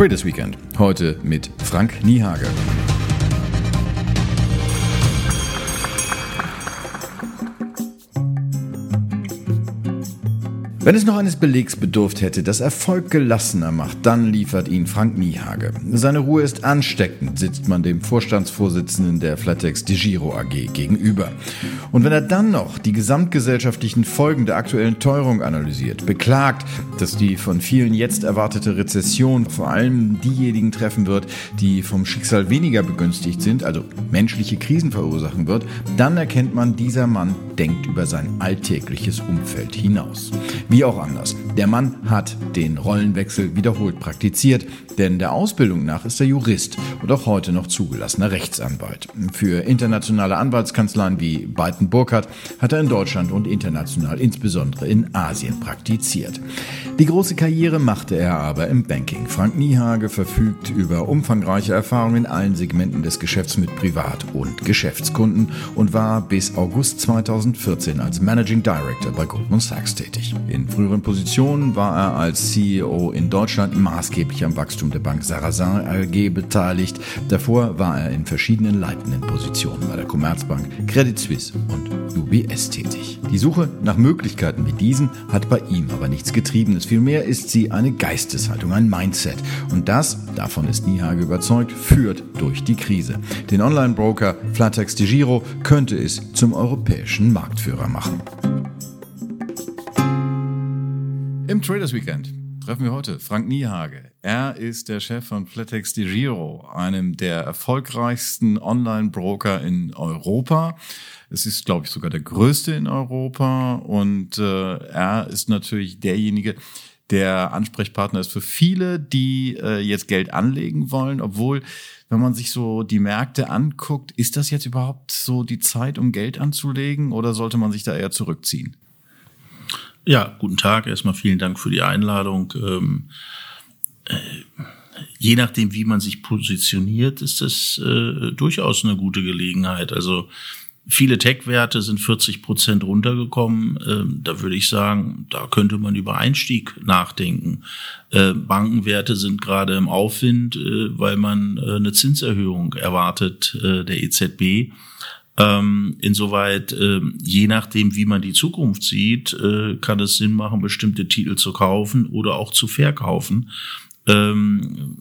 Traders Weekend. Heute mit Frank Niehage. Wenn es noch eines Belegs bedurft hätte, dass Erfolg gelassener macht, dann liefert ihn Frank Niehage. Seine Ruhe ist ansteckend, sitzt man dem Vorstandsvorsitzenden der Flatex de Giro AG gegenüber. Und wenn er dann noch die gesamtgesellschaftlichen Folgen der aktuellen Teuerung analysiert, beklagt, dass die von vielen jetzt erwartete Rezession vor allem diejenigen treffen wird, die vom Schicksal weniger begünstigt sind, also menschliche Krisen verursachen wird, dann erkennt man, dieser Mann denkt über sein alltägliches Umfeld hinaus. Wie auch anders. Der Mann hat den Rollenwechsel wiederholt praktiziert, denn der Ausbildung nach ist er Jurist und auch heute noch zugelassener Rechtsanwalt. Für internationale Anwaltskanzleien wie Beiten Burkhardt hat er in Deutschland und international, insbesondere in Asien, praktiziert. Die große Karriere machte er aber im Banking. Frank Niehage verfügt über umfangreiche Erfahrungen in allen Segmenten des Geschäfts mit Privat- und Geschäftskunden und war bis August 2014 als Managing Director bei Goldman Sachs tätig. In in früheren Positionen war er als CEO in Deutschland maßgeblich am Wachstum der Bank Sarrazin AG beteiligt. Davor war er in verschiedenen leitenden Positionen bei der Commerzbank, Credit Suisse und UBS tätig. Die Suche nach Möglichkeiten wie diesen hat bei ihm aber nichts Getriebenes. Vielmehr ist sie eine Geisteshaltung, ein Mindset. Und das, davon ist Niehage überzeugt, führt durch die Krise. Den Online-Broker Flatex de Giro könnte es zum europäischen Marktführer machen. Im Traders Weekend treffen wir heute Frank Niehage. Er ist der Chef von Flatex de Giro, einem der erfolgreichsten Online-Broker in Europa. Es ist, glaube ich, sogar der größte in Europa und äh, er ist natürlich derjenige, der Ansprechpartner ist für viele, die äh, jetzt Geld anlegen wollen, obwohl wenn man sich so die Märkte anguckt, ist das jetzt überhaupt so die Zeit, um Geld anzulegen oder sollte man sich da eher zurückziehen? Ja, guten Tag. Erstmal vielen Dank für die Einladung. Ähm, äh, je nachdem, wie man sich positioniert, ist das äh, durchaus eine gute Gelegenheit. Also viele Tech-Werte sind 40 Prozent runtergekommen. Ähm, da würde ich sagen, da könnte man über Einstieg nachdenken. Äh, Bankenwerte sind gerade im Aufwind, äh, weil man äh, eine Zinserhöhung erwartet äh, der EZB. Ähm, insoweit, äh, je nachdem, wie man die Zukunft sieht, äh, kann es Sinn machen, bestimmte Titel zu kaufen oder auch zu verkaufen. Ähm,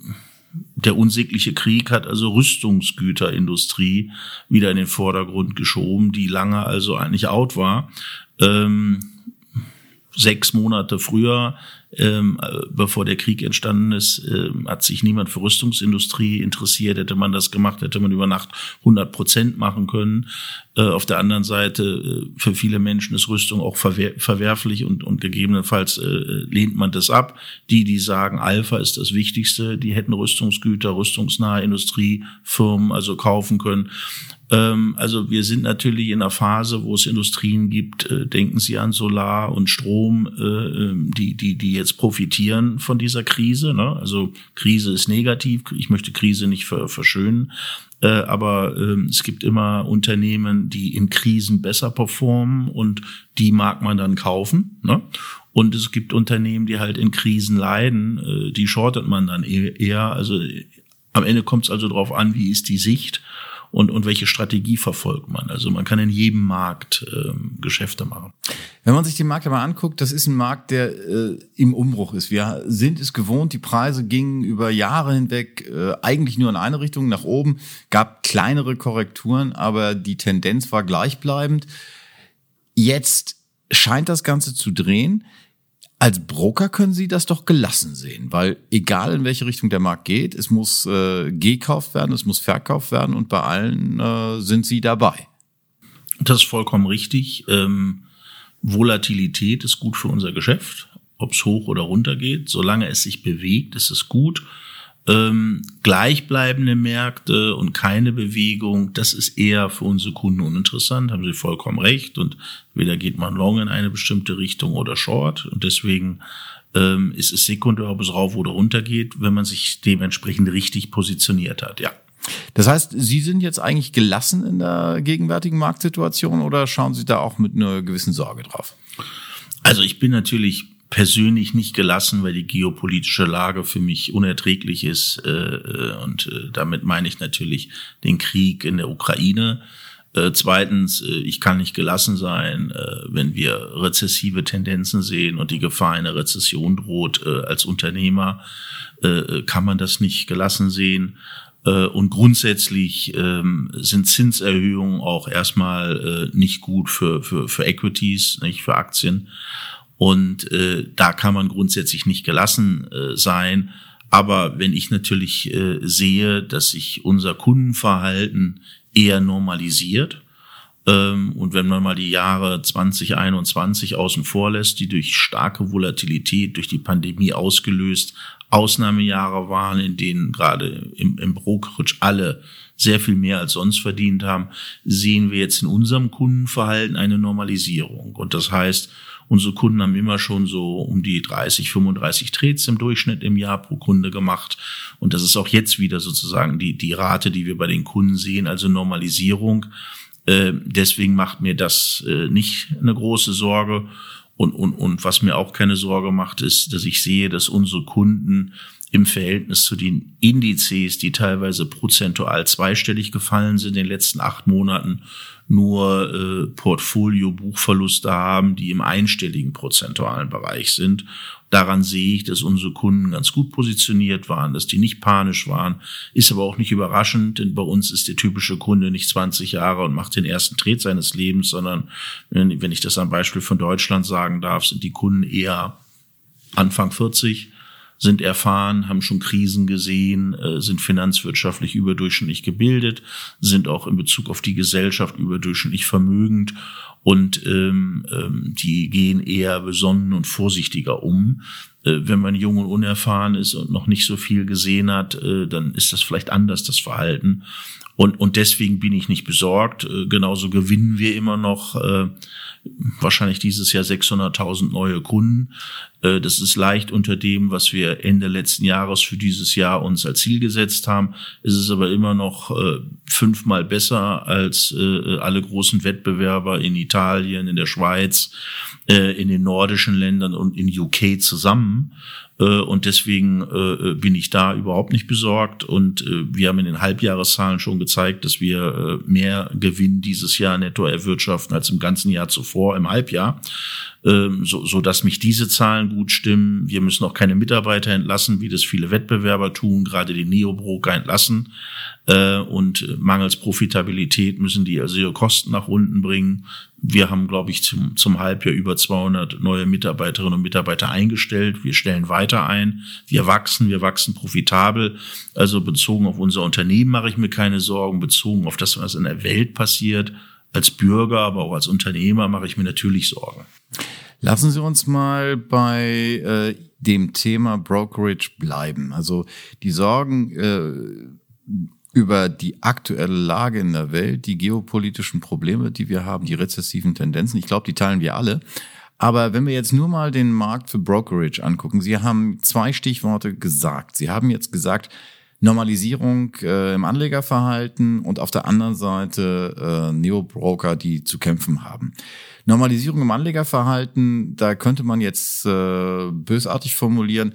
der unsägliche Krieg hat also Rüstungsgüterindustrie wieder in den Vordergrund geschoben, die lange also eigentlich out war. Ähm, sechs Monate früher ähm, bevor der Krieg entstanden ist, äh, hat sich niemand für Rüstungsindustrie interessiert. Hätte man das gemacht, hätte man über Nacht 100 Prozent machen können. Äh, auf der anderen Seite, äh, für viele Menschen ist Rüstung auch verwer verwerflich und, und gegebenenfalls äh, lehnt man das ab. Die, die sagen, Alpha ist das Wichtigste, die hätten Rüstungsgüter, rüstungsnahe Industriefirmen also kaufen können. Ähm, also wir sind natürlich in einer Phase, wo es Industrien gibt, äh, denken Sie an Solar und Strom, äh, ähm, die, die, die jetzt profitieren von dieser Krise. Ne? Also Krise ist negativ, ich möchte Krise nicht verschönen. Äh, aber ähm, es gibt immer Unternehmen, die in Krisen besser performen und die mag man dann kaufen. Ne? Und es gibt Unternehmen, die halt in Krisen leiden, die shortet man dann e-, eher. Also am Ende kommt es also darauf an, wie ist die Sicht und, und welche Strategie verfolgt man. Also man kann in jedem Markt ähm, Geschäfte machen. Wenn man sich den Markt aber anguckt, das ist ein Markt, der äh, im Umbruch ist. Wir sind es gewohnt, die Preise gingen über Jahre hinweg äh, eigentlich nur in eine Richtung nach oben, gab kleinere Korrekturen, aber die Tendenz war gleichbleibend. Jetzt scheint das Ganze zu drehen. Als Broker können Sie das doch gelassen sehen, weil egal in welche Richtung der Markt geht, es muss äh, gekauft werden, es muss verkauft werden und bei allen äh, sind Sie dabei. Das ist vollkommen richtig. Ähm, Volatilität ist gut für unser Geschäft, ob es hoch oder runter geht. Solange es sich bewegt, ist es gut ähm, gleichbleibende Märkte und keine Bewegung, das ist eher für unsere Kunden uninteressant, haben Sie vollkommen recht. Und weder geht man long in eine bestimmte Richtung oder short. Und deswegen ähm, ist es sekundär, ob es rauf oder runter geht, wenn man sich dementsprechend richtig positioniert hat, ja. Das heißt, Sie sind jetzt eigentlich gelassen in der gegenwärtigen Marktsituation oder schauen Sie da auch mit einer gewissen Sorge drauf? Also ich bin natürlich persönlich nicht gelassen, weil die geopolitische Lage für mich unerträglich ist. Äh, äh, und äh, damit meine ich natürlich den Krieg in der Ukraine. Zweitens, ich kann nicht gelassen sein, wenn wir rezessive Tendenzen sehen und die Gefahr einer Rezession droht. Als Unternehmer kann man das nicht gelassen sehen. Und grundsätzlich ähm, sind Zinserhöhungen auch erstmal äh, nicht gut für, für, für Equities, nicht für Aktien. Und äh, da kann man grundsätzlich nicht gelassen äh, sein. Aber wenn ich natürlich äh, sehe, dass sich unser Kundenverhalten eher normalisiert, ähm, und wenn man mal die Jahre 2021 außen vor lässt, die durch starke Volatilität, durch die Pandemie ausgelöst, Ausnahmejahre waren, in denen gerade im, im Brokerage alle sehr viel mehr als sonst verdient haben, sehen wir jetzt in unserem Kundenverhalten eine Normalisierung. Und das heißt, Unsere Kunden haben immer schon so um die 30, 35 Trades im Durchschnitt im Jahr pro Kunde gemacht. Und das ist auch jetzt wieder sozusagen die, die Rate, die wir bei den Kunden sehen, also Normalisierung. Äh, deswegen macht mir das äh, nicht eine große Sorge. Und, und, und was mir auch keine Sorge macht, ist, dass ich sehe, dass unsere Kunden im Verhältnis zu den Indizes, die teilweise prozentual zweistellig gefallen sind in den letzten acht Monaten, nur äh, Portfolio-Buchverluste haben, die im einstelligen prozentualen Bereich sind. Daran sehe ich, dass unsere Kunden ganz gut positioniert waren, dass die nicht panisch waren. Ist aber auch nicht überraschend, denn bei uns ist der typische Kunde nicht 20 Jahre und macht den ersten Tret seines Lebens, sondern wenn ich das am Beispiel von Deutschland sagen darf, sind die Kunden eher Anfang 40 sind erfahren, haben schon Krisen gesehen, äh, sind finanzwirtschaftlich überdurchschnittlich gebildet, sind auch in Bezug auf die Gesellschaft überdurchschnittlich vermögend und ähm, ähm, die gehen eher besonnen und vorsichtiger um. Äh, wenn man jung und unerfahren ist und noch nicht so viel gesehen hat, äh, dann ist das vielleicht anders, das Verhalten. Und, und deswegen bin ich nicht besorgt. Äh, genauso gewinnen wir immer noch äh, wahrscheinlich dieses Jahr 600.000 neue Kunden. Äh, das ist leicht unter dem, was wir Ende letzten Jahres für dieses Jahr uns als Ziel gesetzt haben. Es ist aber immer noch äh, fünfmal besser als äh, alle großen Wettbewerber in Italien, in der Schweiz, in den nordischen Ländern und in UK zusammen. Und deswegen bin ich da überhaupt nicht besorgt. Und wir haben in den Halbjahreszahlen schon gezeigt, dass wir mehr Gewinn dieses Jahr netto erwirtschaften als im ganzen Jahr zuvor, im Halbjahr ähm, so, so dass mich diese Zahlen gut stimmen. Wir müssen auch keine Mitarbeiter entlassen, wie das viele Wettbewerber tun, gerade die Neobroker entlassen. Äh, und mangels Profitabilität müssen die also ihre Kosten nach unten bringen. Wir haben, glaube ich, zum, zum Halbjahr über 200 neue Mitarbeiterinnen und Mitarbeiter eingestellt. Wir stellen weiter ein. Wir wachsen, wir wachsen profitabel. Also bezogen auf unser Unternehmen mache ich mir keine Sorgen. Bezogen auf das, was in der Welt passiert, als Bürger, aber auch als Unternehmer mache ich mir natürlich Sorgen. Lassen Sie uns mal bei äh, dem Thema Brokerage bleiben. Also die Sorgen äh, über die aktuelle Lage in der Welt, die geopolitischen Probleme, die wir haben, die rezessiven Tendenzen, ich glaube, die teilen wir alle. Aber wenn wir jetzt nur mal den Markt für Brokerage angucken, Sie haben zwei Stichworte gesagt. Sie haben jetzt gesagt, Normalisierung äh, im Anlegerverhalten und auf der anderen Seite äh, Neobroker, die zu kämpfen haben. Normalisierung im Anlegerverhalten, da könnte man jetzt äh, bösartig formulieren,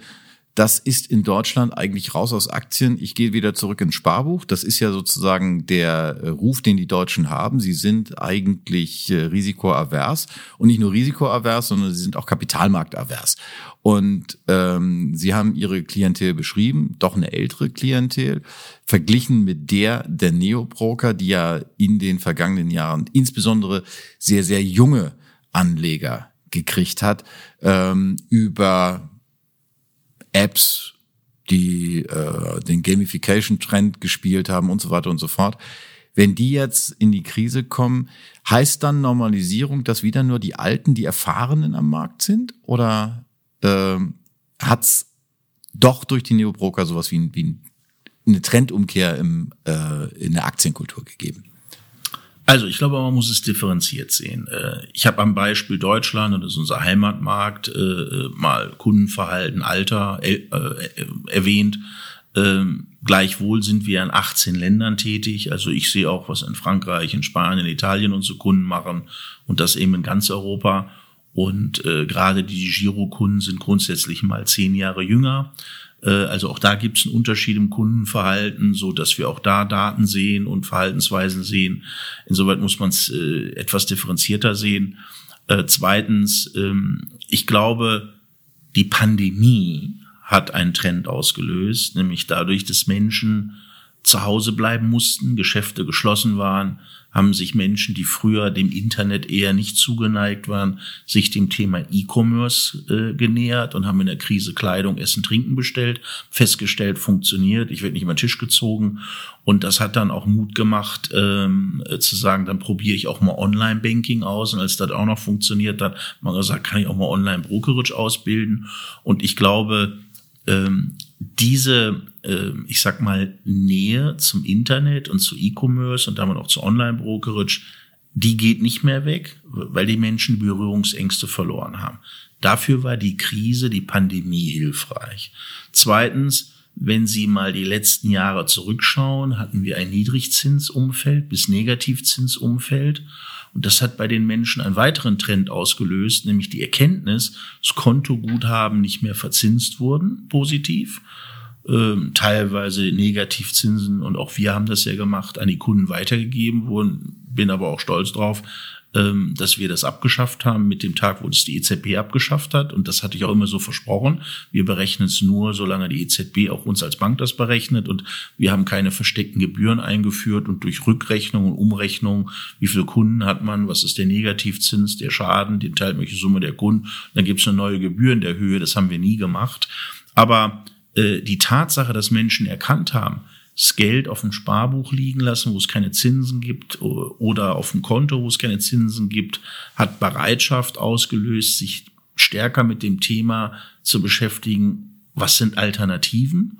das ist in Deutschland eigentlich raus aus Aktien. Ich gehe wieder zurück ins Sparbuch. Das ist ja sozusagen der äh, Ruf, den die Deutschen haben. Sie sind eigentlich äh, risikoavers und nicht nur risikoavers, sondern sie sind auch kapitalmarktavers. Und ähm, sie haben ihre Klientel beschrieben, doch eine ältere Klientel, verglichen mit der der Neobroker, die ja in den vergangenen Jahren insbesondere sehr, sehr junge Anleger gekriegt hat, ähm, über Apps, die äh, den Gamification-Trend gespielt haben und so weiter und so fort. Wenn die jetzt in die Krise kommen, heißt dann Normalisierung, dass wieder nur die Alten, die Erfahrenen am Markt sind? Oder äh, hat's doch durch die Neobroker sowas wie, wie eine Trendumkehr im, äh, in der Aktienkultur gegeben? Also ich glaube, man muss es differenziert sehen. Äh, ich habe am Beispiel Deutschland, und das ist unser Heimatmarkt, äh, äh, mal Kundenverhalten, Alter erwähnt. Ähm, gleichwohl sind wir in 18 Ländern tätig. Also ich sehe auch, was in Frankreich, in Spanien, Italien unsere Kunden machen und das eben in ganz Europa. Und gerade die Girokunden sind grundsätzlich mal zehn Jahre jünger. Äh, also auch da gibt es einen Unterschied im Kundenverhalten, so dass wir auch da Daten sehen und Verhaltensweisen sehen. Insoweit muss man es äh, etwas differenzierter sehen. Äh, zweitens, ähm, ich glaube, die Pandemie hat einen Trend ausgelöst, nämlich dadurch, dass Menschen zu Hause bleiben mussten, Geschäfte geschlossen waren, haben sich Menschen, die früher dem Internet eher nicht zugeneigt waren, sich dem Thema E-Commerce äh, genähert und haben in der Krise Kleidung, Essen, Trinken bestellt, festgestellt, funktioniert, ich werde nicht über den Tisch gezogen. Und das hat dann auch Mut gemacht, ähm, äh, zu sagen, dann probiere ich auch mal Online-Banking aus. Und als das auch noch funktioniert hat, man gesagt, kann ich auch mal Online-Brokerage ausbilden? Und ich glaube, ähm, diese, äh, ich sag mal, Nähe zum Internet und zu E-Commerce und damit auch zu Online-Brokerage, die geht nicht mehr weg, weil die Menschen Berührungsängste verloren haben. Dafür war die Krise, die Pandemie hilfreich. Zweitens, wenn Sie mal die letzten Jahre zurückschauen, hatten wir ein Niedrigzinsumfeld bis Negativzinsumfeld. Und das hat bei den Menschen einen weiteren Trend ausgelöst, nämlich die Erkenntnis, dass Kontoguthaben nicht mehr verzinst wurden, positiv, ähm, teilweise Negativzinsen. Und auch wir haben das ja gemacht, an die Kunden weitergegeben wurden, bin aber auch stolz drauf, ähm, dass wir das abgeschafft haben mit dem Tag, wo das die EZB abgeschafft hat. Und das hatte ich auch immer so versprochen. Wir berechnen es nur, solange die EZB auch uns als Bank das berechnet. Und wir haben keine versteckten Gebühren eingeführt und durch Rückrechnung und Umrechnung, wie viele Kunden hat man, was ist der Negativzins, der Schaden, die teilmögliche Summe der Kunden. Dann gibt es eine neue Gebühr in der Höhe. Das haben wir nie gemacht. Aber äh, die Tatsache, dass Menschen erkannt haben, das Geld auf dem Sparbuch liegen lassen, wo es keine Zinsen gibt, oder auf dem Konto, wo es keine Zinsen gibt, hat Bereitschaft ausgelöst, sich stärker mit dem Thema zu beschäftigen, was sind Alternativen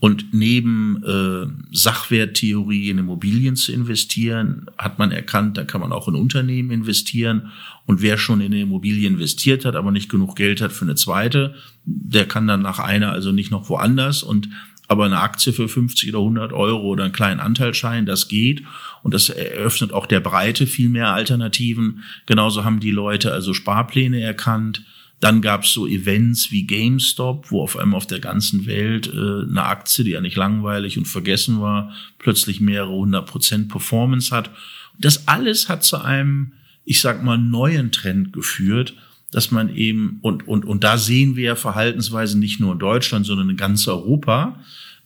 und neben äh, Sachwerttheorie in Immobilien zu investieren, hat man erkannt, da kann man auch in Unternehmen investieren. Und wer schon in eine Immobilie investiert hat, aber nicht genug Geld hat für eine zweite, der kann dann nach einer also nicht noch woanders. Und aber eine Aktie für 50 oder 100 Euro oder einen kleinen Anteilschein, das geht. Und das eröffnet auch der Breite viel mehr Alternativen. Genauso haben die Leute also Sparpläne erkannt. Dann gab es so Events wie GameStop, wo auf einmal auf der ganzen Welt äh, eine Aktie, die ja nicht langweilig und vergessen war, plötzlich mehrere hundert Prozent Performance hat. Das alles hat zu einem, ich sag mal, neuen Trend geführt, dass man eben, und, und, und da sehen wir ja Verhaltensweisen nicht nur in Deutschland, sondern in ganz Europa,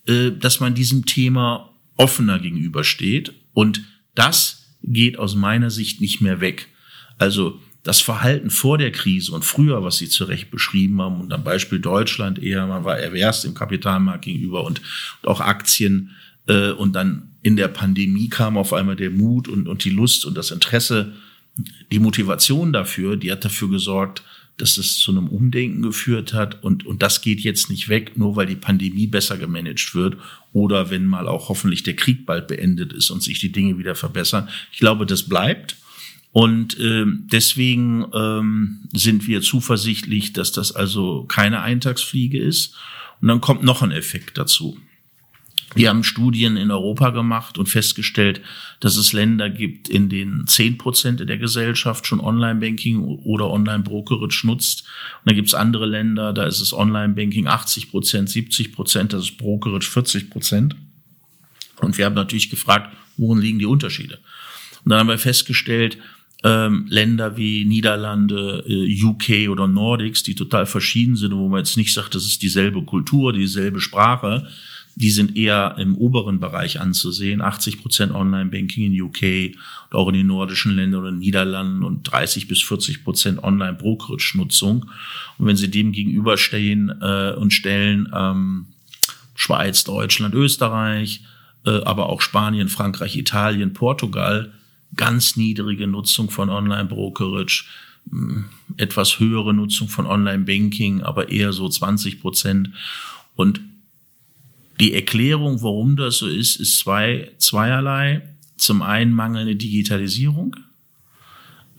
äh, dass man diesem Thema offener gegenübersteht. Und das geht aus meiner Sicht nicht mehr weg. Also das Verhalten vor der Krise und früher, was Sie zu Recht beschrieben haben, und am Beispiel Deutschland eher, man war erwerst im Kapitalmarkt gegenüber und, und auch Aktien, äh, und dann in der Pandemie kam auf einmal der Mut und, und die Lust und das Interesse, die Motivation dafür, die hat dafür gesorgt, dass es zu einem Umdenken geführt hat und, und das geht jetzt nicht weg, nur weil die Pandemie besser gemanagt wird oder wenn mal auch hoffentlich der Krieg bald beendet ist und sich die Dinge wieder verbessern. Ich glaube, das bleibt. Und ähm, deswegen ähm, sind wir zuversichtlich, dass das also keine Eintagsfliege ist. Und dann kommt noch ein Effekt dazu. Wir haben Studien in Europa gemacht und festgestellt, dass es Länder gibt, in denen zehn Prozent der Gesellschaft schon Online-Banking oder Online-Brokerage nutzt. Und dann gibt es andere Länder, da ist es Online-Banking 80 Prozent, 70 Prozent, das ist Brokerage 40 Prozent. Und wir haben natürlich gefragt, worin liegen die Unterschiede? Und dann haben wir festgestellt, ähm, Länder wie Niederlande, äh, UK oder Nordics, die total verschieden sind, wo man jetzt nicht sagt, das ist dieselbe Kultur, dieselbe Sprache, die sind eher im oberen Bereich anzusehen. 80 Prozent Online-Banking in UK und auch in den nordischen Ländern oder Niederlanden und 30 bis 40 Prozent Online-Brokerage-Nutzung. Und wenn Sie dem gegenüberstehen äh, und stellen, ähm, Schweiz, Deutschland, Österreich, äh, aber auch Spanien, Frankreich, Italien, Portugal, ganz niedrige Nutzung von Online-Brokerage, etwas höhere Nutzung von Online-Banking, aber eher so 20 Prozent. Und die Erklärung, warum das so ist, ist zwei, zweierlei. Zum einen mangelnde Digitalisierung,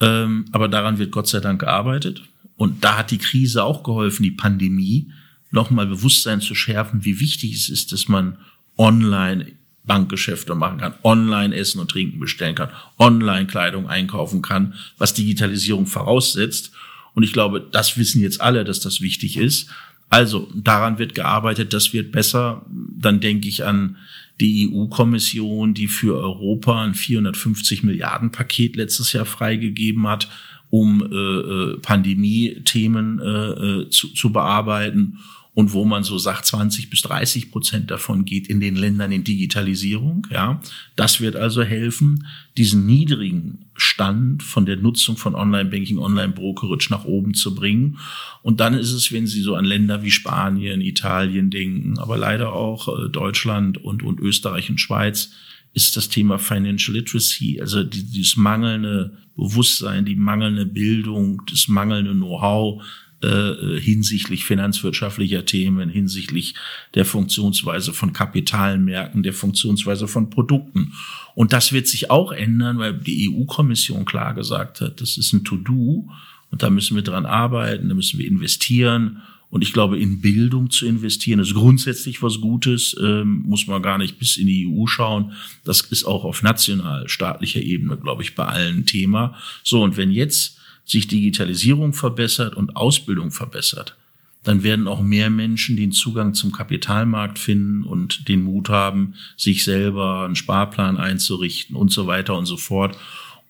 ähm, aber daran wird Gott sei Dank gearbeitet. Und da hat die Krise auch geholfen, die Pandemie, nochmal Bewusstsein zu schärfen, wie wichtig es ist, dass man online Bankgeschäfte machen kann, online Essen und Trinken bestellen kann, online Kleidung einkaufen kann, was Digitalisierung voraussetzt. Und ich glaube, das wissen jetzt alle, dass das wichtig ist. Also daran wird gearbeitet, das wird besser. Dann denke ich an die EU-Kommission, die für Europa ein 450 Milliarden Paket letztes Jahr freigegeben hat, um äh, äh Pandemie-Themen äh, äh, zu, zu bearbeiten und wo man so sagt, 20 bis 30 Prozent davon geht in den Ländern in Digitalisierung. Ja, das wird also helfen, diesen niedrigen Stand von der Nutzung von Online-Banking, Online-Brokerage nach oben zu bringen. Und dann ist es, wenn Sie so an Länder wie Spanien, Italien denken, aber leider auch äh, Deutschland und, und Österreich und Schweiz, ist das Thema Financial Literacy, also dieses mangelnde Bewusstsein, die mangelnde Bildung, das mangelnde Know-how, äh, hinsichtlich finanzwirtschaftlicher Themen, hinsichtlich der Funktionsweise von Kapitalmärkten, der Funktionsweise von Produkten. Und das wird sich auch ändern, weil die EU-Kommission klar gesagt hat, das ist ein To-Do und da müssen wir dran arbeiten, da müssen wir investieren. Und ich glaube, in Bildung zu investieren ist grundsätzlich was Gutes, ähm, muss man gar nicht bis in die EU schauen. Das ist auch auf national staatlicher Ebene, glaube ich, bei allen Thema. So, und wenn jetzt sich Digitalisierung verbessert und Ausbildung verbessert, dann werden auch mehr Menschen den Zugang zum Kapitalmarkt finden und den Mut haben, sich selber einen Sparplan einzurichten und so weiter und so fort.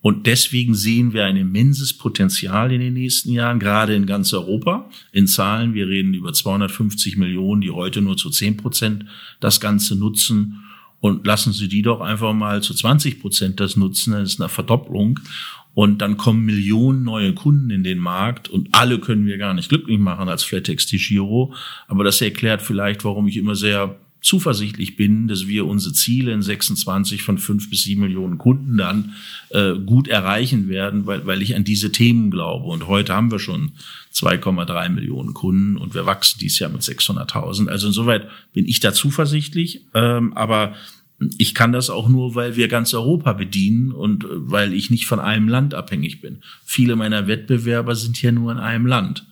Und deswegen sehen wir ein immenses Potenzial in den nächsten Jahren, gerade in ganz Europa. In Zahlen, wir reden über 250 Millionen, die heute nur zu 10 Prozent das Ganze nutzen. Und lassen Sie die doch einfach mal zu 20 Prozent das nutzen, das ist eine Verdopplung. Und dann kommen Millionen neue Kunden in den Markt und alle können wir gar nicht glücklich machen als Flatex Giro. Aber das erklärt vielleicht, warum ich immer sehr zuversichtlich bin, dass wir unsere Ziele in 26 von 5 bis 7 Millionen Kunden dann äh, gut erreichen werden, weil, weil ich an diese Themen glaube. Und heute haben wir schon 2,3 Millionen Kunden und wir wachsen dieses Jahr mit 600.000. Also insoweit bin ich da zuversichtlich. Ähm, aber ich kann das auch nur, weil wir ganz Europa bedienen und äh, weil ich nicht von einem Land abhängig bin. Viele meiner Wettbewerber sind hier nur in einem Land.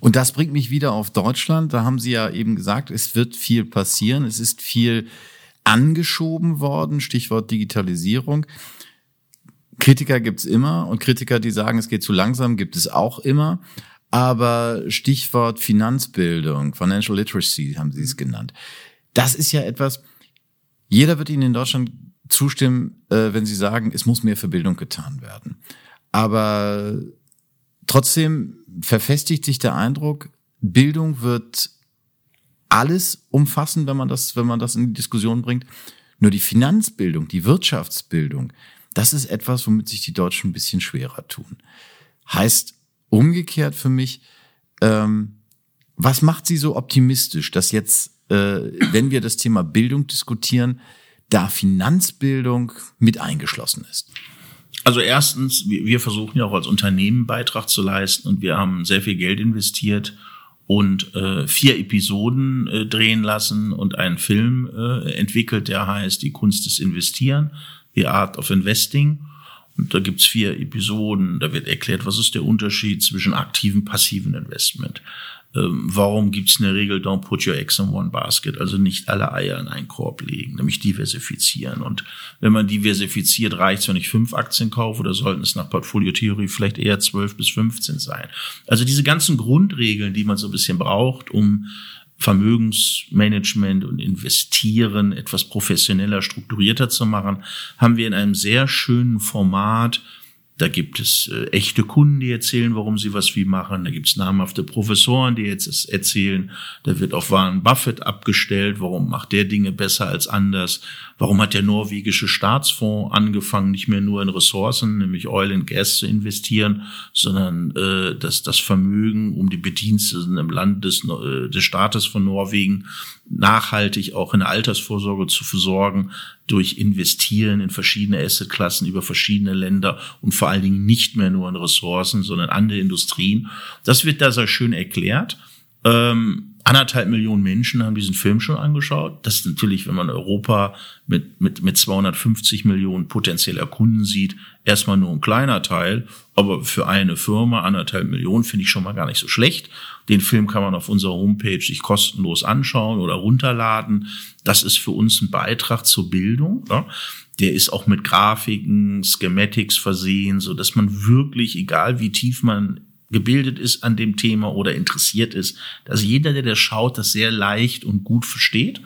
Und das bringt mich wieder auf Deutschland. Da haben Sie ja eben gesagt, es wird viel passieren. Es ist viel angeschoben worden. Stichwort Digitalisierung. Kritiker gibt's immer und Kritiker, die sagen, es geht zu langsam, gibt es auch immer. Aber Stichwort Finanzbildung, Financial Literacy haben Sie es genannt. Das ist ja etwas, jeder wird Ihnen in Deutschland zustimmen, äh, wenn Sie sagen, es muss mehr für Bildung getan werden. Aber trotzdem verfestigt sich der Eindruck, Bildung wird alles umfassen, wenn man das, wenn man das in die Diskussion bringt. Nur die Finanzbildung, die Wirtschaftsbildung, das ist etwas, womit sich die Deutschen ein bisschen schwerer tun. Heißt umgekehrt für mich, ähm, was macht Sie so optimistisch, dass jetzt wenn wir das Thema Bildung diskutieren, da Finanzbildung mit eingeschlossen ist? Also erstens, wir versuchen ja auch als Unternehmen Beitrag zu leisten und wir haben sehr viel Geld investiert und äh, vier Episoden äh, drehen lassen und einen Film äh, entwickelt, der heißt Die Kunst des Investieren, The Art of Investing. Und da gibt's vier Episoden, da wird erklärt, was ist der Unterschied zwischen aktiven passiven Investment. Ähm, warum gibt es eine Regel, don't put your eggs in one basket, also nicht alle Eier in einen Korb legen, nämlich diversifizieren. Und wenn man diversifiziert, reicht es, wenn ich fünf Aktien kaufe oder sollten es nach Portfoliotheorie vielleicht eher zwölf bis 15 sein. Also diese ganzen Grundregeln, die man so ein bisschen braucht, um Vermögensmanagement und Investieren etwas professioneller, strukturierter zu machen, haben wir in einem sehr schönen Format da gibt es äh, echte Kunden, die erzählen, warum sie was wie machen. Da gibt es namhafte Professoren, die jetzt erzählen. Da wird auf Warren Buffett abgestellt. Warum macht der Dinge besser als anders? Warum hat der norwegische Staatsfonds angefangen, nicht mehr nur in Ressourcen, nämlich Oil and Gas zu investieren, sondern äh, das, das Vermögen um die Bediensteten im Land des, äh, des Staates von Norwegen nachhaltig auch in der Altersvorsorge zu versorgen, durch Investieren in verschiedene Assetklassen über verschiedene Länder und vor allen Dingen nicht mehr nur in Ressourcen, sondern andere Industrien. Das wird da sehr schön erklärt. Ähm, anderthalb Millionen Menschen haben diesen Film schon angeschaut. Das ist natürlich, wenn man Europa mit, mit, mit 250 Millionen potenzieller Kunden sieht, erstmal nur ein kleiner Teil. Aber für eine Firma anderthalb Millionen finde ich schon mal gar nicht so schlecht. Den Film kann man auf unserer Homepage sich kostenlos anschauen oder runterladen. Das ist für uns ein Beitrag zur Bildung. Ja. Der ist auch mit Grafiken, Schematics versehen, so dass man wirklich, egal wie tief man gebildet ist an dem Thema oder interessiert ist, dass jeder, der das schaut, das sehr leicht und gut versteht.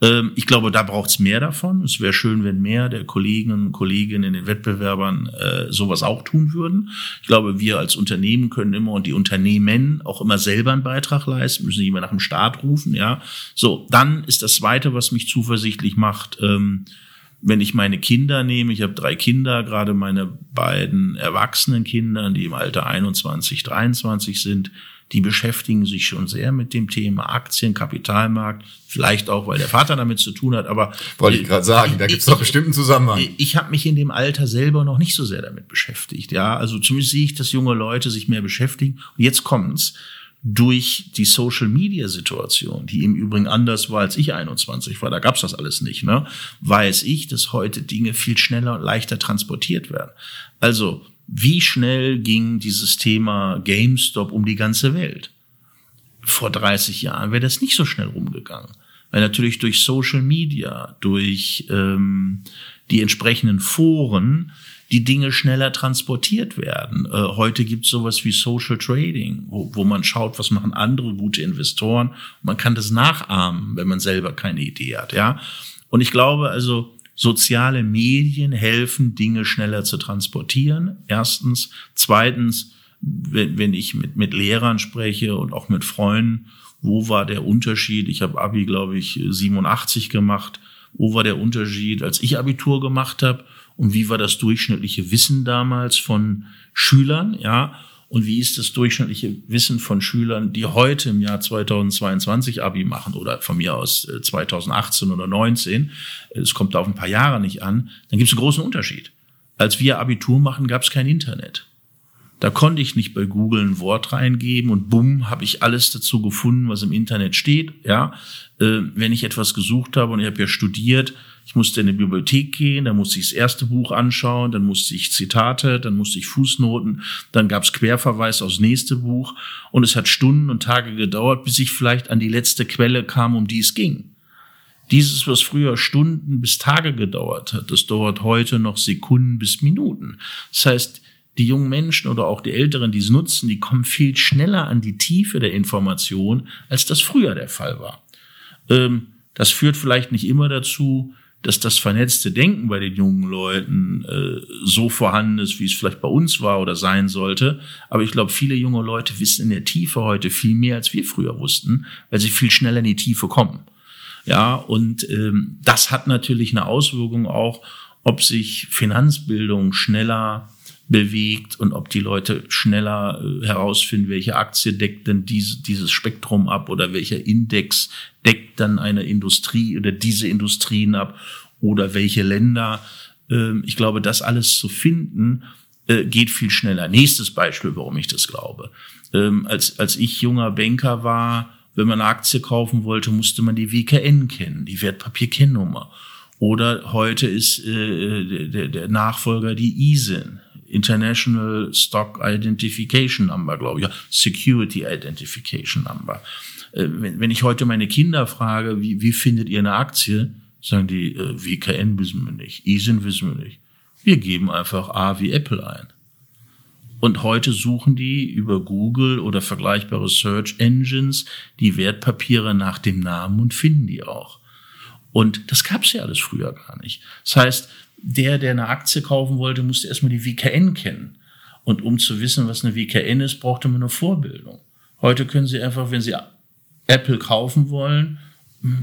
Ähm, ich glaube, da braucht es mehr davon. Es wäre schön, wenn mehr der Kolleginnen und Kollegen in den Wettbewerbern äh, sowas auch tun würden. Ich glaube, wir als Unternehmen können immer und die Unternehmen auch immer selber einen Beitrag leisten, müssen nicht mehr nach dem Staat rufen. Ja, so dann ist das Zweite, was mich zuversichtlich macht. Ähm, wenn ich meine Kinder nehme, ich habe drei Kinder, gerade meine beiden erwachsenen Kinder, die im Alter 21, 23 sind, die beschäftigen sich schon sehr mit dem Thema Aktien, Kapitalmarkt, vielleicht auch, weil der Vater damit zu tun hat, aber wollte ich gerade sagen, da gibt es doch bestimmt einen Zusammenhang. Ich, ich habe mich in dem Alter selber noch nicht so sehr damit beschäftigt, ja, also zumindest sehe ich, dass junge Leute sich mehr beschäftigen. Und jetzt kommt's durch die Social Media Situation, die im Übrigen anders war, als ich 21 war, da gab's das alles nicht, ne? weiß ich, dass heute Dinge viel schneller und leichter transportiert werden. Also, wie schnell ging dieses Thema GameStop um die ganze Welt? Vor 30 Jahren wäre das nicht so schnell rumgegangen. Weil natürlich durch Social Media, durch ähm, die entsprechenden Foren die Dinge schneller transportiert werden. Äh, heute gibt es sowas wie Social Trading, wo, wo man schaut, was machen andere gute Investoren. Man kann das nachahmen, wenn man selber keine Idee hat. Ja, und ich glaube also, soziale Medien helfen, Dinge schneller zu transportieren. Erstens, zweitens, wenn, wenn ich mit, mit Lehrern spreche und auch mit Freunden, wo war der Unterschied? Ich habe Abi, glaube ich, 87 gemacht. Wo war der Unterschied, als ich Abitur gemacht habe? und wie war das durchschnittliche Wissen damals von Schülern, ja, und wie ist das durchschnittliche Wissen von Schülern, die heute im Jahr 2022 Abi machen oder von mir aus 2018 äh, oder 19, es kommt da auf ein paar Jahre nicht an, dann gibt es einen großen Unterschied. Als wir Abitur machen, gab es kein Internet. Da konnte ich nicht bei Google ein Wort reingeben und bumm, habe ich alles dazu gefunden, was im Internet steht. Ja, äh, wenn ich etwas gesucht habe und ich habe ja studiert, ich musste in die Bibliothek gehen, dann musste ich das erste Buch anschauen, dann musste ich Zitate, dann musste ich Fußnoten, dann gab es Querverweis aufs nächste Buch und es hat Stunden und Tage gedauert, bis ich vielleicht an die letzte Quelle kam, um die es ging. Dieses, was früher Stunden bis Tage gedauert hat, das dauert heute noch Sekunden bis Minuten. Das heißt, die jungen Menschen oder auch die Älteren, die es nutzen, die kommen viel schneller an die Tiefe der Information, als das früher der Fall war. Ähm, das führt vielleicht nicht immer dazu, dass das vernetzte Denken bei den jungen Leuten äh, so vorhanden ist, wie es vielleicht bei uns war oder sein sollte. Aber ich glaube, viele junge Leute wissen in der Tiefe heute viel mehr, als wir früher wussten, weil sie viel schneller in die Tiefe kommen. Ja, und ähm, das hat natürlich eine Auswirkung auch, ob sich Finanzbildung schneller bewegt und ob die Leute schneller äh, herausfinden, welche Aktie deckt denn diese, dieses Spektrum ab oder welcher Index deckt dann eine Industrie oder diese Industrien ab oder welche Länder. Ähm, ich glaube, das alles zu finden, äh, geht viel schneller. Nächstes Beispiel, warum ich das glaube. Ähm, als, als ich junger Banker war, wenn man eine Aktie kaufen wollte, musste man die WKN kennen, die Wertpapierkennnummer. Oder heute ist äh, der, der Nachfolger die ISIN. International Stock Identification Number, glaube ich, ja, Security Identification Number. Äh, wenn, wenn ich heute meine Kinder frage, wie, wie findet ihr eine Aktie, sagen die, äh, WKN wissen wir nicht, ISIN wissen wir nicht. Wir geben einfach A wie Apple ein. Und heute suchen die über Google oder vergleichbare Search Engines die Wertpapiere nach dem Namen und finden die auch. Und das gab's ja alles früher gar nicht. Das heißt, der, der eine Aktie kaufen wollte, musste erstmal die WKN kennen. Und um zu wissen, was eine WKN ist, brauchte man eine Vorbildung. Heute können Sie einfach, wenn Sie Apple kaufen wollen,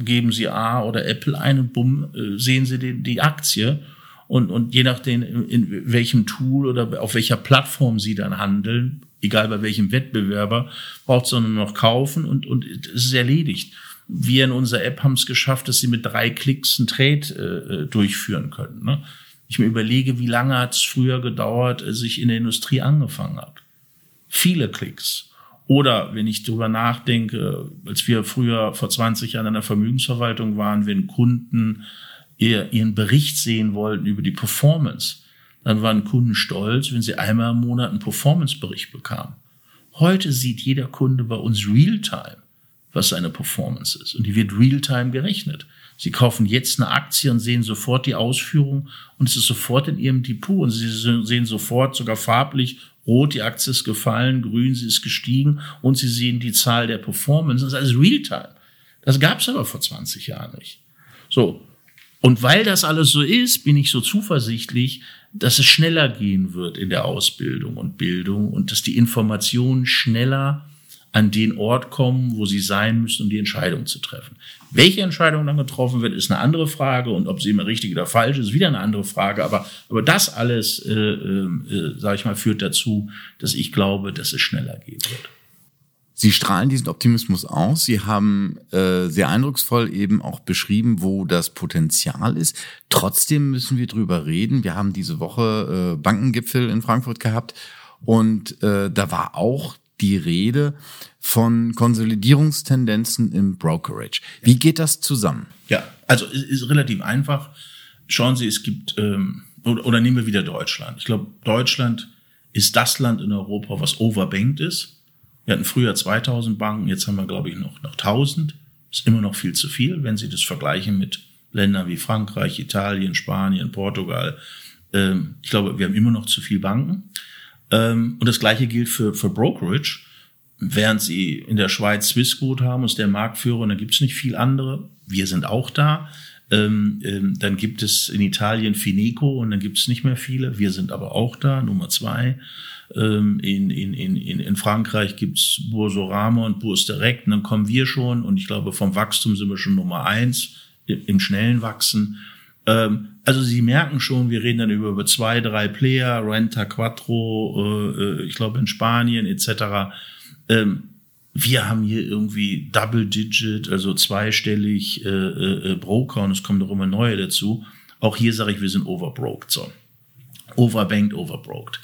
geben Sie A oder Apple ein und bumm, äh, sehen Sie die, die Aktie. Und, und je nachdem, in welchem Tool oder auf welcher Plattform Sie dann handeln, egal bei welchem Wettbewerber, braucht es nur noch kaufen und, und es ist erledigt wir in unserer App haben es geschafft, dass sie mit drei Klicks einen Trade äh, äh, durchführen können. Ne? Ich mir überlege, wie lange hat es früher gedauert, als ich in der Industrie angefangen habe. Viele Klicks. Oder wenn ich darüber nachdenke, als wir früher vor 20 Jahren in der Vermögensverwaltung waren, wenn Kunden ihr, ihren Bericht sehen wollten über die Performance, dann waren Kunden stolz, wenn sie einmal im Monat einen Performance-Bericht bekamen. Heute sieht jeder Kunde bei uns Realtime was seine Performance ist. Und die wird real-time gerechnet. Sie kaufen jetzt eine Aktie und sehen sofort die Ausführung und es ist sofort in ihrem Depot und sie sehen sofort sogar farblich rot, die Aktie ist gefallen, grün, sie ist gestiegen und sie sehen die Zahl der Performance. Das ist alles Realtime. Das gab es aber vor 20 Jahren nicht. So. Und weil das alles so ist, bin ich so zuversichtlich, dass es schneller gehen wird in der Ausbildung und Bildung und dass die Informationen schneller an den Ort kommen, wo sie sein müssen, um die Entscheidung zu treffen. Welche Entscheidung dann getroffen wird, ist eine andere Frage und ob sie immer richtig oder falsch ist, wieder eine andere Frage. Aber, aber das alles, äh, äh, äh sage ich mal, führt dazu, dass ich glaube, dass es schneller gehen wird. Sie strahlen diesen Optimismus aus. Sie haben äh, sehr eindrucksvoll eben auch beschrieben, wo das Potenzial ist. Trotzdem müssen wir drüber reden. Wir haben diese Woche äh, Bankengipfel in Frankfurt gehabt und äh, da war auch die Rede von Konsolidierungstendenzen im Brokerage. Wie geht das zusammen? Ja, also es ist relativ einfach. Schauen Sie, es gibt, ähm, oder, oder nehmen wir wieder Deutschland. Ich glaube, Deutschland ist das Land in Europa, was overbanked ist. Wir hatten früher 2000 Banken, jetzt haben wir, glaube ich, noch, noch 1000. Ist immer noch viel zu viel, wenn Sie das vergleichen mit Ländern wie Frankreich, Italien, Spanien, Portugal. Ähm, ich glaube, wir haben immer noch zu viel Banken. Ähm, und das Gleiche gilt für, für Brokerage. Während sie in der Schweiz Swissquote haben, ist der Marktführer, und da gibt es nicht viel andere. Wir sind auch da. Ähm, ähm, dann gibt es in Italien Fineco und dann gibt es nicht mehr viele. Wir sind aber auch da, Nummer zwei. Ähm, in, in, in, in Frankreich gibt's Boursorama und Bourse Direct. Und dann kommen wir schon und ich glaube, vom Wachstum sind wir schon Nummer eins im schnellen Wachsen. Ähm, also Sie merken schon, wir reden dann über, über zwei, drei Player, Renta Quattro, äh, äh, ich glaube in Spanien etc. Ähm, wir haben hier irgendwie Double Digit, also zweistellig äh, äh, äh, Broker und es kommen doch immer neue dazu. Auch hier sage ich, wir sind overbroked. So. Overbanked, overbroked.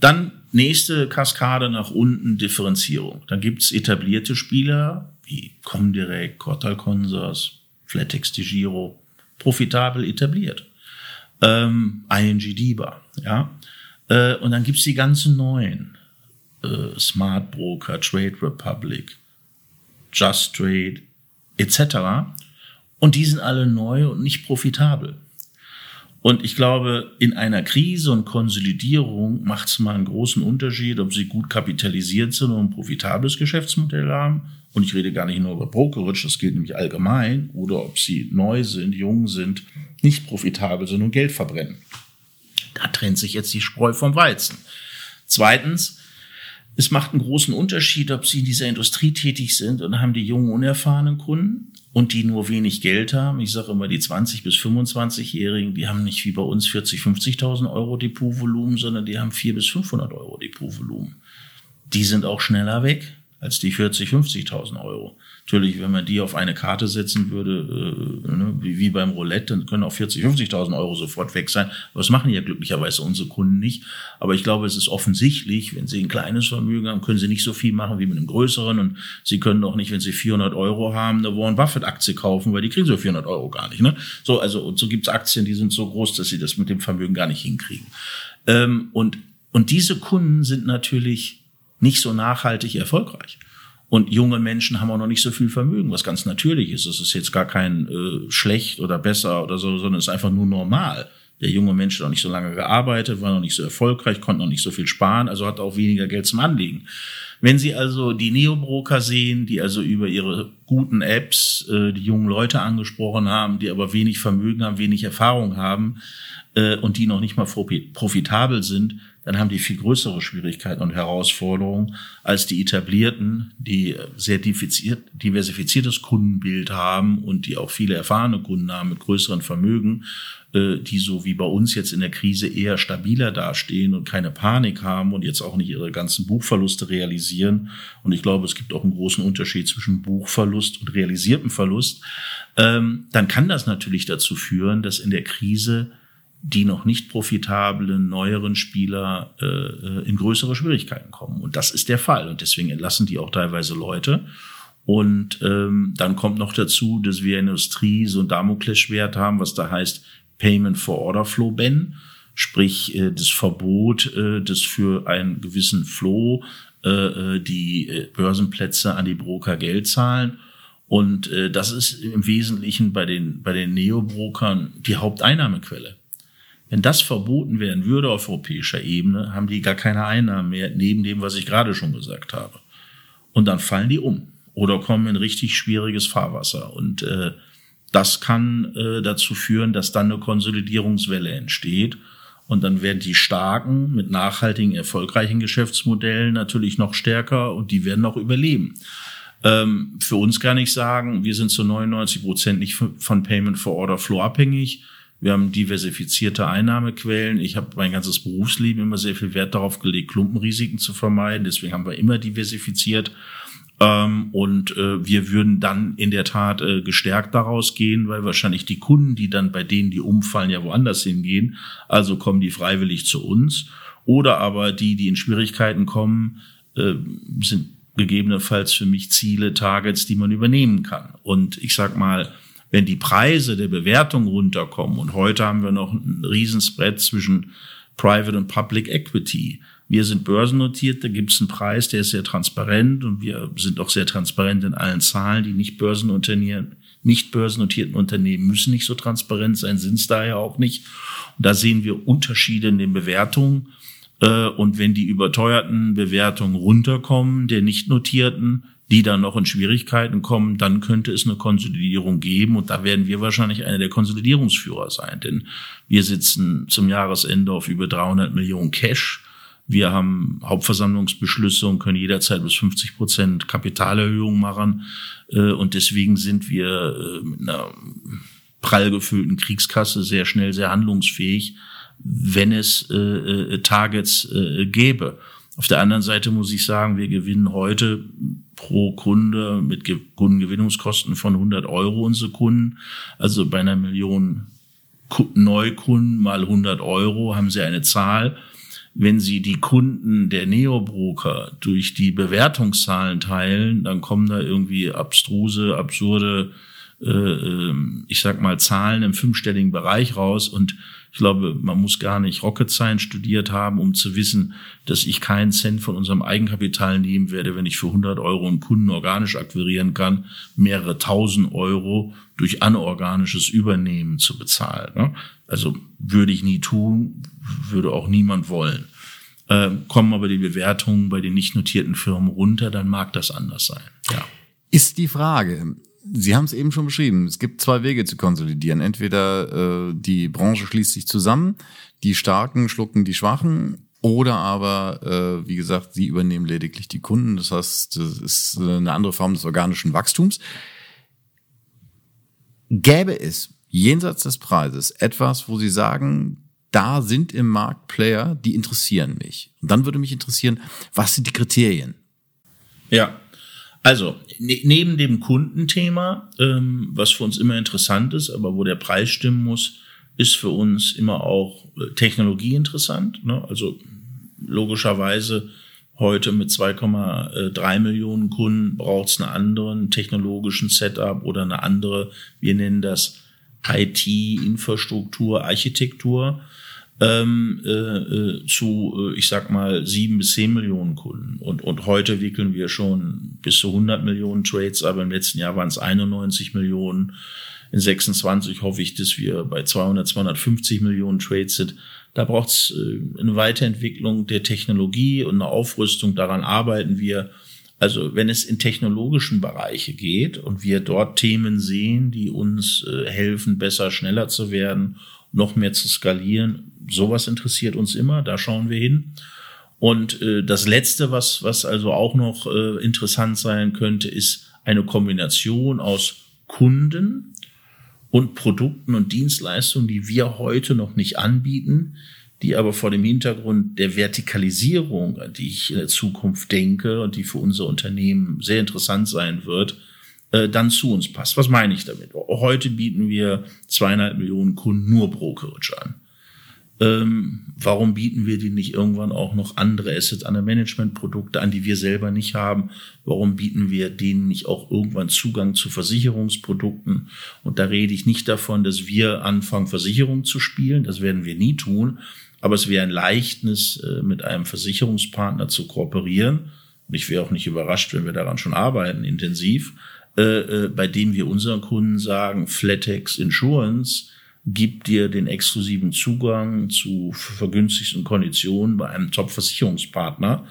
Dann nächste Kaskade nach unten, Differenzierung. Dann gibt's etablierte Spieler wie Comdirect, Cortal Consors, Flatex de Giro, profitabel etabliert. Ähm, ING DIBA, ja. Äh, und dann gibt's die ganzen neuen. Äh, Smart Broker, Trade Republic, Just Trade, etc. Und die sind alle neu und nicht profitabel. Und ich glaube, in einer Krise und Konsolidierung macht es mal einen großen Unterschied, ob sie gut kapitalisiert sind und ein profitables Geschäftsmodell haben. Und ich rede gar nicht nur über Brokerage, das gilt nämlich allgemein, oder ob sie neu sind, jung sind, nicht profitabel sind und Geld verbrennen. Da trennt sich jetzt die Spreu vom Weizen. Zweitens, es macht einen großen Unterschied, ob Sie in dieser Industrie tätig sind und haben die jungen, unerfahrenen Kunden und die nur wenig Geld haben. Ich sage immer, die 20- bis 25-Jährigen, die haben nicht wie bei uns 40, 50.000 Euro Depotvolumen, sondern die haben 400 bis 500 Euro Depotvolumen. Die sind auch schneller weg als die 40, 50.000 Euro. Natürlich, wenn man die auf eine Karte setzen würde, äh, ne, wie, wie beim Roulette, dann können auch 40, 50.000 Euro sofort weg sein. Aber das machen ja glücklicherweise unsere Kunden nicht. Aber ich glaube, es ist offensichtlich, wenn sie ein kleines Vermögen haben, können sie nicht so viel machen wie mit einem größeren. Und sie können auch nicht, wenn sie 400 Euro haben, eine Warren Buffett Aktie kaufen, weil die kriegen so 400 Euro gar nicht. Ne? So, also, und so gibt's Aktien, die sind so groß, dass sie das mit dem Vermögen gar nicht hinkriegen. Ähm, und, und diese Kunden sind natürlich nicht so nachhaltig erfolgreich. Und junge Menschen haben auch noch nicht so viel Vermögen, was ganz natürlich ist. Es ist jetzt gar kein äh, schlecht oder besser oder so, sondern es ist einfach nur normal. Der junge Mensch hat noch nicht so lange gearbeitet, war noch nicht so erfolgreich, konnte noch nicht so viel sparen, also hat auch weniger Geld zum Anlegen. Wenn Sie also die Neobroker sehen, die also über ihre guten Apps äh, die jungen Leute angesprochen haben, die aber wenig Vermögen haben, wenig Erfahrung haben äh, und die noch nicht mal profitabel sind, dann haben die viel größere Schwierigkeiten und Herausforderungen als die etablierten, die sehr diversifiziertes Kundenbild haben und die auch viele erfahrene Kunden haben mit größeren Vermögen, äh, die so wie bei uns jetzt in der Krise eher stabiler dastehen und keine Panik haben und jetzt auch nicht ihre ganzen Buchverluste realisieren. Und ich glaube, es gibt auch einen großen Unterschied zwischen Buchverlust und realisiertem Verlust. Ähm, dann kann das natürlich dazu führen, dass in der Krise die noch nicht profitablen, neueren Spieler äh, äh, in größere Schwierigkeiten kommen. Und das ist der Fall. Und deswegen entlassen die auch teilweise Leute. Und ähm, dann kommt noch dazu, dass wir in der Industrie so ein Damoklesschwert haben, was da heißt Payment for Order Flow Ban, sprich äh, das Verbot, äh, das für einen gewissen Flow äh, äh die äh, Börsenplätze an die Broker Geld zahlen Und äh, das ist im Wesentlichen bei den, bei den Neobrokern die Haupteinnahmequelle. Wenn das verboten werden würde auf europäischer Ebene, haben die gar keine Einnahmen mehr, neben dem, was ich gerade schon gesagt habe. Und dann fallen die um oder kommen in richtig schwieriges Fahrwasser. Und äh, das kann äh, dazu führen, dass dann eine Konsolidierungswelle entsteht. Und dann werden die Starken mit nachhaltigen, erfolgreichen Geschäftsmodellen natürlich noch stärker und die werden auch überleben. Ähm, für uns kann ich sagen, wir sind zu 99 Prozent nicht von Payment for Order Flow abhängig. Wir haben diversifizierte Einnahmequellen. Ich habe mein ganzes Berufsleben immer sehr viel Wert darauf gelegt, Klumpenrisiken zu vermeiden. Deswegen haben wir immer diversifiziert. Ähm, und äh, wir würden dann in der Tat äh, gestärkt daraus gehen, weil wahrscheinlich die Kunden, die dann bei denen, die umfallen, ja woanders hingehen. Also kommen die freiwillig zu uns. Oder aber die, die in Schwierigkeiten kommen, äh, sind gegebenenfalls für mich Ziele, Targets, die man übernehmen kann. Und ich sag mal, wenn die Preise der Bewertung runterkommen, und heute haben wir noch ein Riesenspread zwischen Private und Public Equity. Wir sind börsennotiert, da gibt es einen Preis, der ist sehr transparent und wir sind auch sehr transparent in allen Zahlen, die nicht börsennotierten, nicht börsennotierten Unternehmen müssen nicht so transparent sein, sind es daher auch nicht. Und da sehen wir Unterschiede in den Bewertungen. Äh, und wenn die überteuerten Bewertungen runterkommen, der nicht notierten, die dann noch in Schwierigkeiten kommen, dann könnte es eine Konsolidierung geben. Und da werden wir wahrscheinlich einer der Konsolidierungsführer sein, denn wir sitzen zum Jahresende auf über 300 Millionen Cash. Wir haben Hauptversammlungsbeschlüsse und können jederzeit bis 50 Prozent Kapitalerhöhung machen. Äh, und deswegen sind wir äh, mit einer prall gefüllten Kriegskasse sehr schnell, sehr handlungsfähig wenn es äh, äh, Targets äh, gäbe. Auf der anderen Seite muss ich sagen, wir gewinnen heute pro Kunde mit Kundengewinnungskosten von 100 Euro unsere Kunden. Also bei einer Million Neukunden mal 100 Euro haben sie eine Zahl. Wenn Sie die Kunden der Neobroker durch die Bewertungszahlen teilen, dann kommen da irgendwie abstruse, absurde, äh, ähm, ich sag mal, Zahlen im fünfstelligen Bereich raus. Und ich glaube, man muss gar nicht Rocket Science studiert haben, um zu wissen, dass ich keinen Cent von unserem Eigenkapital nehmen werde, wenn ich für 100 Euro einen Kunden organisch akquirieren kann, mehrere tausend Euro durch anorganisches Übernehmen zu bezahlen. Ne? Also würde ich nie tun, würde auch niemand wollen. Ähm, kommen aber die Bewertungen bei den nicht notierten Firmen runter, dann mag das anders sein. Ja. Ist die Frage, Sie haben es eben schon beschrieben. Es gibt zwei Wege zu konsolidieren. Entweder äh, die Branche schließt sich zusammen, die Starken schlucken die Schwachen, oder aber, äh, wie gesagt, sie übernehmen lediglich die Kunden. Das heißt, das ist eine andere Form des organischen Wachstums. Gäbe es jenseits des Preises etwas, wo Sie sagen, da sind im Markt Player, die interessieren mich. Und dann würde mich interessieren, was sind die Kriterien? Ja, also, ne neben dem Kundenthema, ähm, was für uns immer interessant ist, aber wo der Preis stimmen muss, ist für uns immer auch äh, Technologie interessant. Ne? Also logischerweise heute mit 2,3 Millionen Kunden braucht es einen anderen technologischen Setup oder eine andere, wir nennen das IT-Infrastruktur, Architektur ähm, äh, äh, zu, äh, ich sag mal, sieben bis zehn Millionen Kunden. Und, und heute wickeln wir schon bis zu 100 Millionen Trades, aber im letzten Jahr waren es 91 Millionen. In 26 hoffe ich, dass wir bei 200, 250 Millionen Trades sind. Da braucht es äh, eine Weiterentwicklung der Technologie und eine Aufrüstung. Daran arbeiten wir. Also wenn es in technologischen Bereiche geht und wir dort Themen sehen, die uns helfen, besser, schneller zu werden, noch mehr zu skalieren, sowas interessiert uns immer, da schauen wir hin. Und äh, das Letzte, was, was also auch noch äh, interessant sein könnte, ist eine Kombination aus Kunden und Produkten und Dienstleistungen, die wir heute noch nicht anbieten, die aber vor dem Hintergrund der Vertikalisierung, an die ich in der Zukunft denke und die für unser Unternehmen sehr interessant sein wird, äh, dann zu uns passt. Was meine ich damit? Heute bieten wir zweieinhalb Millionen Kunden nur Brokerage an. Ähm, warum bieten wir die nicht irgendwann auch noch andere Assets under Management Produkte an, die wir selber nicht haben? Warum bieten wir denen nicht auch irgendwann Zugang zu Versicherungsprodukten? Und da rede ich nicht davon, dass wir anfangen, Versicherungen zu spielen. Das werden wir nie tun. Aber es wäre ein leichtes, äh, mit einem Versicherungspartner zu kooperieren. Und ich wäre auch nicht überrascht, wenn wir daran schon arbeiten, intensiv äh, äh, bei dem wir unseren Kunden sagen, Flatex Insurance gibt dir den exklusiven Zugang zu vergünstigsten Konditionen bei einem Top-Versicherungspartner.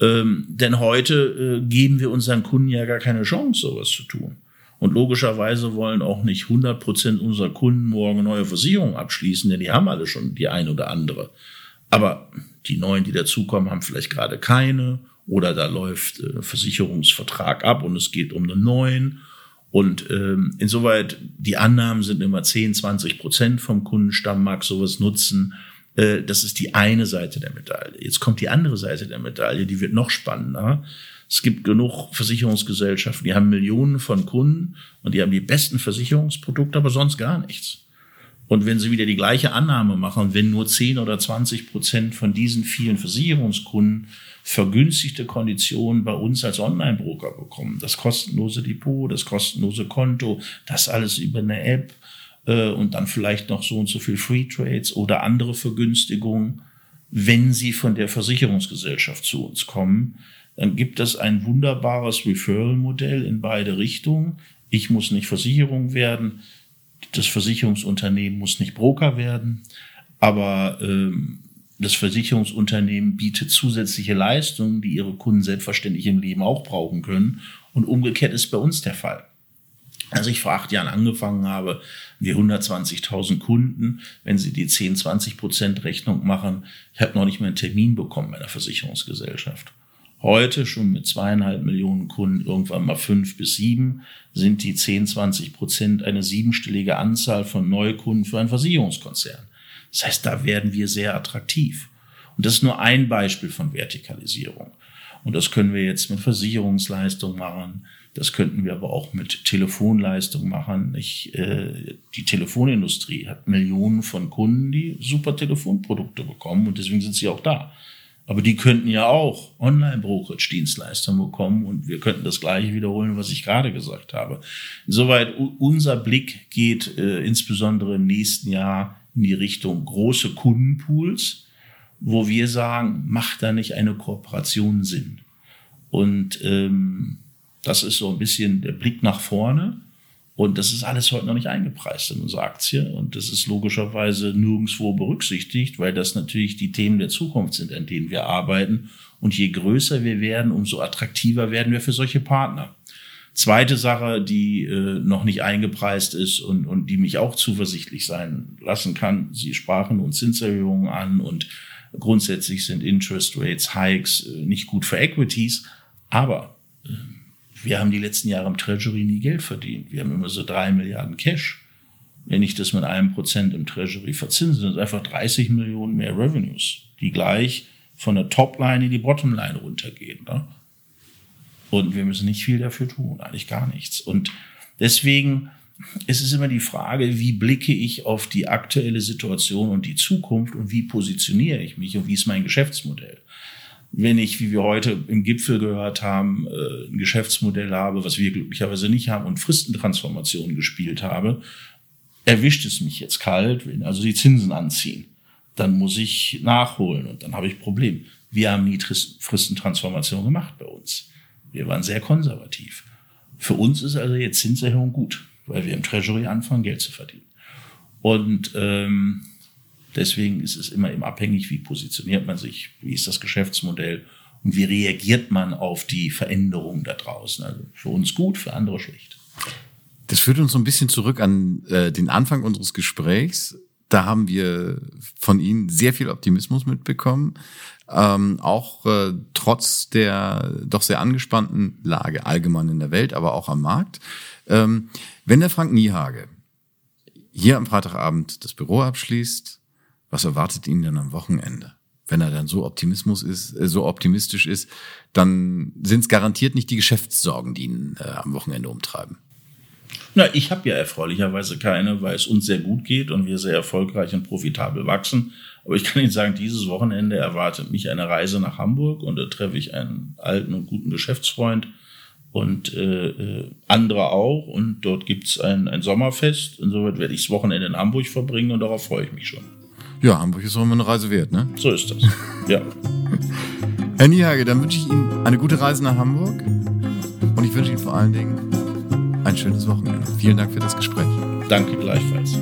Ähm, denn heute äh, geben wir unseren Kunden ja gar keine Chance, sowas zu tun. Und logischerweise wollen auch nicht 100 Prozent unserer Kunden morgen neue Versicherungen abschließen, denn die haben alle schon die ein oder andere. Aber die neuen, die dazukommen, haben vielleicht gerade keine oder da läuft äh, Versicherungsvertrag ab und es geht um einen neuen. Und ähm, insoweit, die Annahmen sind immer 10, 20 Prozent vom Kundenstamm mag sowas nutzen. Äh, das ist die eine Seite der Medaille. Jetzt kommt die andere Seite der Medaille, die wird noch spannender. Es gibt genug Versicherungsgesellschaften, die haben Millionen von Kunden und die haben die besten Versicherungsprodukte, aber sonst gar nichts. Und wenn Sie wieder die gleiche Annahme machen, wenn nur 10 oder 20 Prozent von diesen vielen Versicherungskunden vergünstigte Konditionen bei uns als Online-Broker bekommen, das kostenlose Depot, das kostenlose Konto, das alles über eine App äh, und dann vielleicht noch so und so viel Free Trades oder andere Vergünstigungen, wenn sie von der Versicherungsgesellschaft zu uns kommen, dann gibt es ein wunderbares Referral-Modell in beide Richtungen. Ich muss nicht Versicherung werden, das Versicherungsunternehmen muss nicht Broker werden, aber ähm, das Versicherungsunternehmen bietet zusätzliche Leistungen, die ihre Kunden selbstverständlich im Leben auch brauchen können. Und umgekehrt ist bei uns der Fall. Als ich vor acht Jahren angefangen habe, wir 120.000 Kunden, wenn sie die 10, 20 Prozent Rechnung machen, ich habe noch nicht mehr einen Termin bekommen bei einer Versicherungsgesellschaft. Heute schon mit zweieinhalb Millionen Kunden, irgendwann mal fünf bis sieben, sind die 10, 20 Prozent eine siebenstellige Anzahl von Neukunden für einen Versicherungskonzern. Das heißt, da werden wir sehr attraktiv. Und das ist nur ein Beispiel von Vertikalisierung. Und das können wir jetzt mit Versicherungsleistung machen. Das könnten wir aber auch mit Telefonleistung machen. Ich, äh, die Telefonindustrie hat Millionen von Kunden, die super Telefonprodukte bekommen und deswegen sind sie auch da. Aber die könnten ja auch Online-Brokerage-Dienstleister bekommen und wir könnten das gleiche wiederholen, was ich gerade gesagt habe. Insoweit unser Blick geht äh, insbesondere im nächsten Jahr in die Richtung große Kundenpools, wo wir sagen, macht da nicht eine Kooperation Sinn? Und ähm, das ist so ein bisschen der Blick nach vorne. Und das ist alles heute noch nicht eingepreist in unsere Aktie. Und das ist logischerweise nirgendwo berücksichtigt, weil das natürlich die Themen der Zukunft sind, an denen wir arbeiten. Und je größer wir werden, umso attraktiver werden wir für solche Partner. Zweite Sache, die äh, noch nicht eingepreist ist und, und die mich auch zuversichtlich sein lassen kann. Sie sprachen uns Zinserhöhungen an und grundsätzlich sind Interest Rates Hikes äh, nicht gut für Equities. Aber äh, wir haben die letzten Jahre im Treasury nie Geld verdient. Wir haben immer so drei Milliarden Cash. Wenn ich das mit einem Prozent im Treasury verzinse, sind es einfach 30 Millionen mehr Revenues, die gleich von der Topline in die Bottomline runtergehen. Ne? Und wir müssen nicht viel dafür tun, eigentlich gar nichts. Und deswegen ist es immer die Frage, wie blicke ich auf die aktuelle Situation und die Zukunft und wie positioniere ich mich und wie ist mein Geschäftsmodell wenn ich, wie wir heute im Gipfel gehört haben, äh, ein Geschäftsmodell habe, was wir glücklicherweise nicht haben und Fristentransformationen gespielt habe, erwischt es mich jetzt kalt, wenn also die Zinsen anziehen. Dann muss ich nachholen und dann habe ich Problem. Wir haben nie Fristentransformation gemacht bei uns. Wir waren sehr konservativ. Für uns ist also jetzt Zinserhöhung gut, weil wir im Treasury anfangen, Geld zu verdienen. Und ähm, Deswegen ist es immer eben abhängig, wie positioniert man sich, wie ist das Geschäftsmodell und wie reagiert man auf die Veränderungen da draußen. Also für uns gut, für andere schlecht. Das führt uns so ein bisschen zurück an äh, den Anfang unseres Gesprächs. Da haben wir von Ihnen sehr viel Optimismus mitbekommen, ähm, auch äh, trotz der doch sehr angespannten Lage allgemein in der Welt, aber auch am Markt. Ähm, wenn der Frank Niehage hier am Freitagabend das Büro abschließt, was erwartet ihn denn am Wochenende? Wenn er dann so Optimismus ist, äh, so optimistisch ist, dann sind es garantiert nicht die Geschäftssorgen, die ihn äh, am Wochenende umtreiben. Na, ich habe ja erfreulicherweise keine, weil es uns sehr gut geht und wir sehr erfolgreich und profitabel wachsen. Aber ich kann Ihnen sagen, dieses Wochenende erwartet mich eine Reise nach Hamburg und da treffe ich einen alten und guten Geschäftsfreund und äh, äh andere auch. Und dort gibt's ein, ein Sommerfest. Insoweit werde ich das Wochenende in Hamburg verbringen und darauf freue ich mich schon. Ja, Hamburg ist auch immer eine Reise wert, ne? So ist das. Ja. Herr Niehage, dann wünsche ich Ihnen eine gute Reise nach Hamburg und ich wünsche Ihnen vor allen Dingen ein schönes Wochenende. Vielen Dank für das Gespräch. Danke gleichfalls.